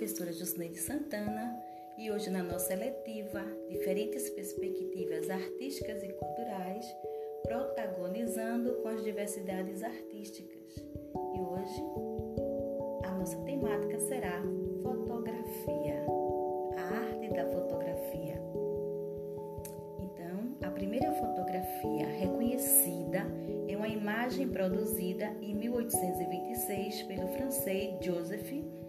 professora Jusneide Santana e hoje na nossa letiva Diferentes Perspectivas Artísticas e Culturais, protagonizando com as diversidades artísticas. E hoje a nossa temática será fotografia, a arte da fotografia. Então, a primeira fotografia reconhecida é uma imagem produzida em 1826 pelo francês Joseph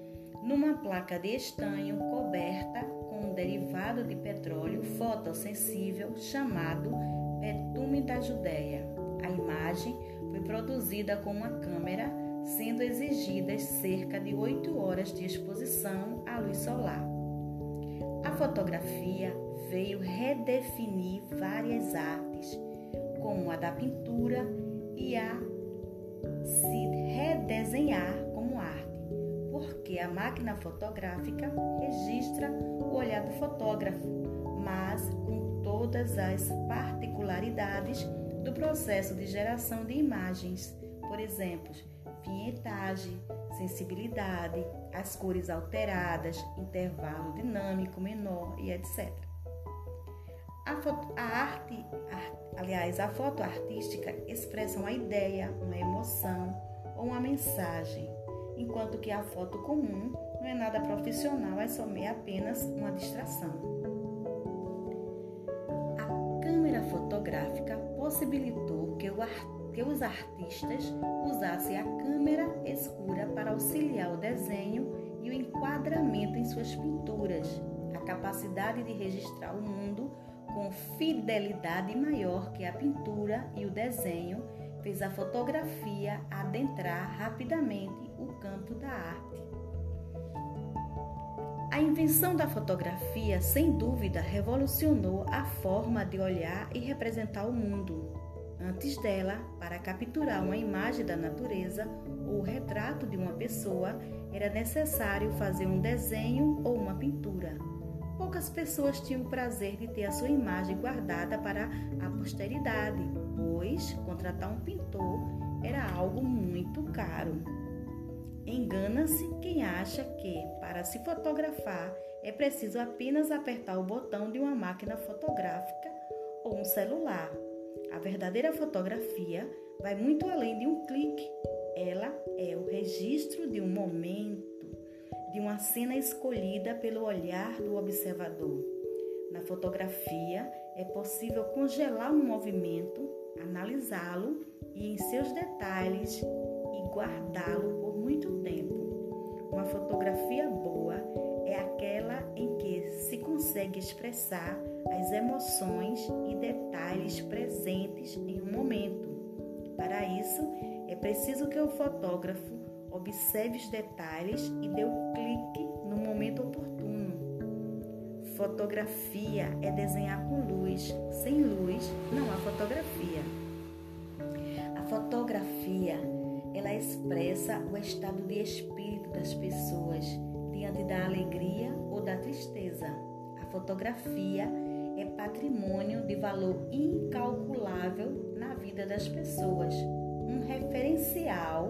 numa placa de estanho coberta com um derivado de petróleo fotossensível chamado betume da Judéia. A imagem foi produzida com uma câmera, sendo exigidas cerca de 8 horas de exposição à luz solar. A fotografia veio redefinir várias artes, como a da pintura e a se redesenhar porque a máquina fotográfica registra o olhar do fotógrafo, mas com todas as particularidades do processo de geração de imagens, por exemplo, vinhetagem, sensibilidade, as cores alteradas, intervalo dinâmico menor e etc. A, foto, a arte, a, aliás, a foto artística expressa uma ideia, uma emoção ou uma mensagem enquanto que a foto comum não é nada profissional, é somente apenas uma distração. A câmera fotográfica possibilitou que, que os artistas usassem a câmera escura para auxiliar o desenho e o enquadramento em suas pinturas, a capacidade de registrar o mundo com fidelidade maior que a pintura e o desenho fez a fotografia rapidamente o campo da arte. A invenção da fotografia, sem dúvida, revolucionou a forma de olhar e representar o mundo. Antes dela, para capturar uma imagem da natureza ou o retrato de uma pessoa, era necessário fazer um desenho ou uma pintura. Poucas pessoas tinham o prazer de ter a sua imagem guardada para a posteridade pois contratar um pintor era algo muito caro. Engana-se quem acha que, para se fotografar, é preciso apenas apertar o botão de uma máquina fotográfica ou um celular. A verdadeira fotografia vai muito além de um clique. Ela é o registro de um momento, de uma cena escolhida pelo olhar do observador. Na fotografia, é possível congelar um movimento analisá-lo e em seus detalhes e guardá-lo por muito tempo. Uma fotografia boa é aquela em que se consegue expressar as emoções e detalhes presentes em um momento. Para isso, é preciso que o fotógrafo observe os detalhes e dê o clique no momento oportuno. Fotografia é desenhar com luz. Sem luz, não há fotografia. Expressa o estado de espírito das pessoas diante da alegria ou da tristeza. A fotografia é patrimônio de valor incalculável na vida das pessoas, um referencial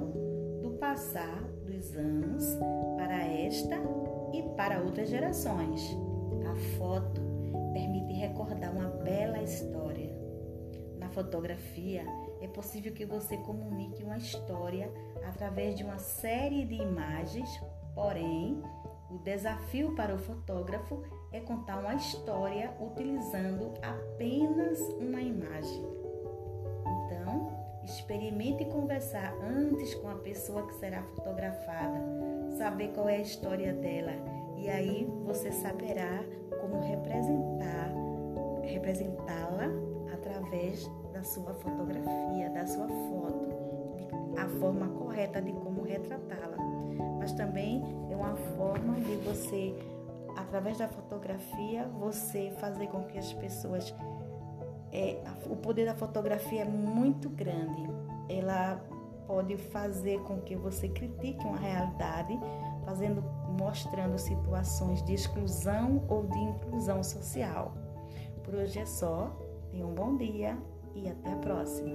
do passar dos anos para esta e para outras gerações. A foto permite recordar uma bela história. Fotografia, é possível que você comunique uma história através de uma série de imagens, porém, o desafio para o fotógrafo é contar uma história utilizando apenas uma imagem. Então, experimente conversar antes com a pessoa que será fotografada, saber qual é a história dela e aí você saberá como representar, representá-la através da sua fotografia, da sua foto, a forma correta de como retratá-la. Mas também é uma forma de você, através da fotografia, você fazer com que as pessoas é, o poder da fotografia é muito grande. Ela pode fazer com que você critique uma realidade, fazendo, mostrando situações de exclusão ou de inclusão social. Por hoje é só. Tenha um bom dia e até a próxima!